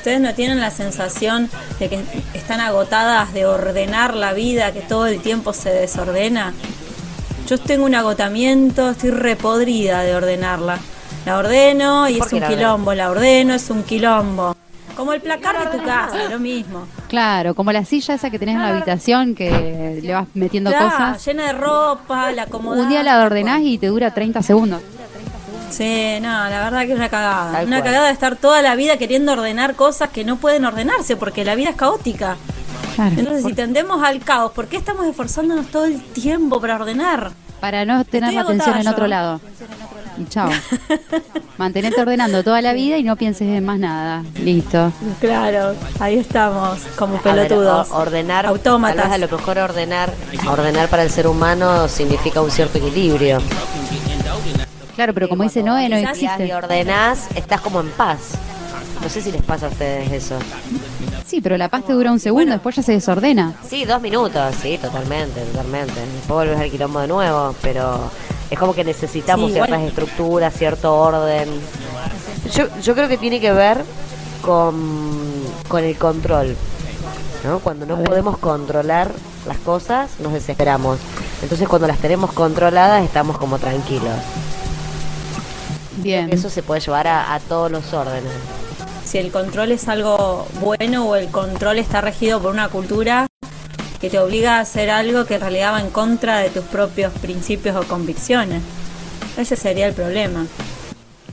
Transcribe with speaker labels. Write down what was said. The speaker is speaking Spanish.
Speaker 1: ¿Ustedes no tienen la sensación de que están agotadas de ordenar la vida, que todo el tiempo se desordena? Yo tengo un agotamiento, estoy repodrida de ordenarla. La ordeno y
Speaker 2: ¿Por
Speaker 1: es un
Speaker 2: la
Speaker 1: quilombo, la ordeno, es un quilombo. Como el placar de tu casa, lo mismo.
Speaker 3: Claro, como la silla esa que tenés en la habitación que le vas metiendo
Speaker 1: Claro,
Speaker 3: cosas.
Speaker 1: llena de ropa, la acomodás.
Speaker 3: Un día la ordenás y te dura 30 segundos.
Speaker 1: Sí, no, la verdad que es una cagada.
Speaker 2: Tal
Speaker 1: una
Speaker 2: cual.
Speaker 1: cagada de estar toda la vida queriendo ordenar cosas que no pueden ordenarse porque la vida es caótica.
Speaker 3: Claro.
Speaker 1: Entonces, si tendemos al caos, ¿por qué estamos esforzándonos todo el tiempo para ordenar?
Speaker 3: Para no tener
Speaker 1: Estoy
Speaker 3: la atención en otro lado. Y chao. Mantenerte ordenando toda la vida y no pienses en más nada. Listo.
Speaker 1: Claro, ahí estamos, como
Speaker 2: A ver,
Speaker 1: pelotudos.
Speaker 2: o- ordenar,
Speaker 1: Autómatas.
Speaker 2: tal vez a lo mejor ordenar, ordenar para el ser humano significa un cierto equilibrio.
Speaker 3: Claro, pero como dice Noé, no existe.
Speaker 2: ordenás, estás como en paz. No sé si les pasa a ustedes eso.
Speaker 3: Sí, pero la paz te dura un segundo, después ya se desordena.
Speaker 2: Sí, dos minutos, sí, totalmente, totalmente. Después volvés al quilombo de nuevo, pero es como que necesitamos
Speaker 1: Sí,
Speaker 2: ciertas estructuras, cierto orden. Yo, yo creo que tiene que ver con, con el control. ¿no? Cuando no podemos controlar las cosas, nos desesperamos. Entonces cuando las tenemos controladas, estamos como tranquilos.
Speaker 3: Bien.
Speaker 2: Eso se puede llevar a, a todos los órdenes.
Speaker 1: Si el control es algo bueno o el control está regido por una cultura que te obliga a hacer algo que en realidad va en contra de tus propios principios o convicciones. Ese sería el problema.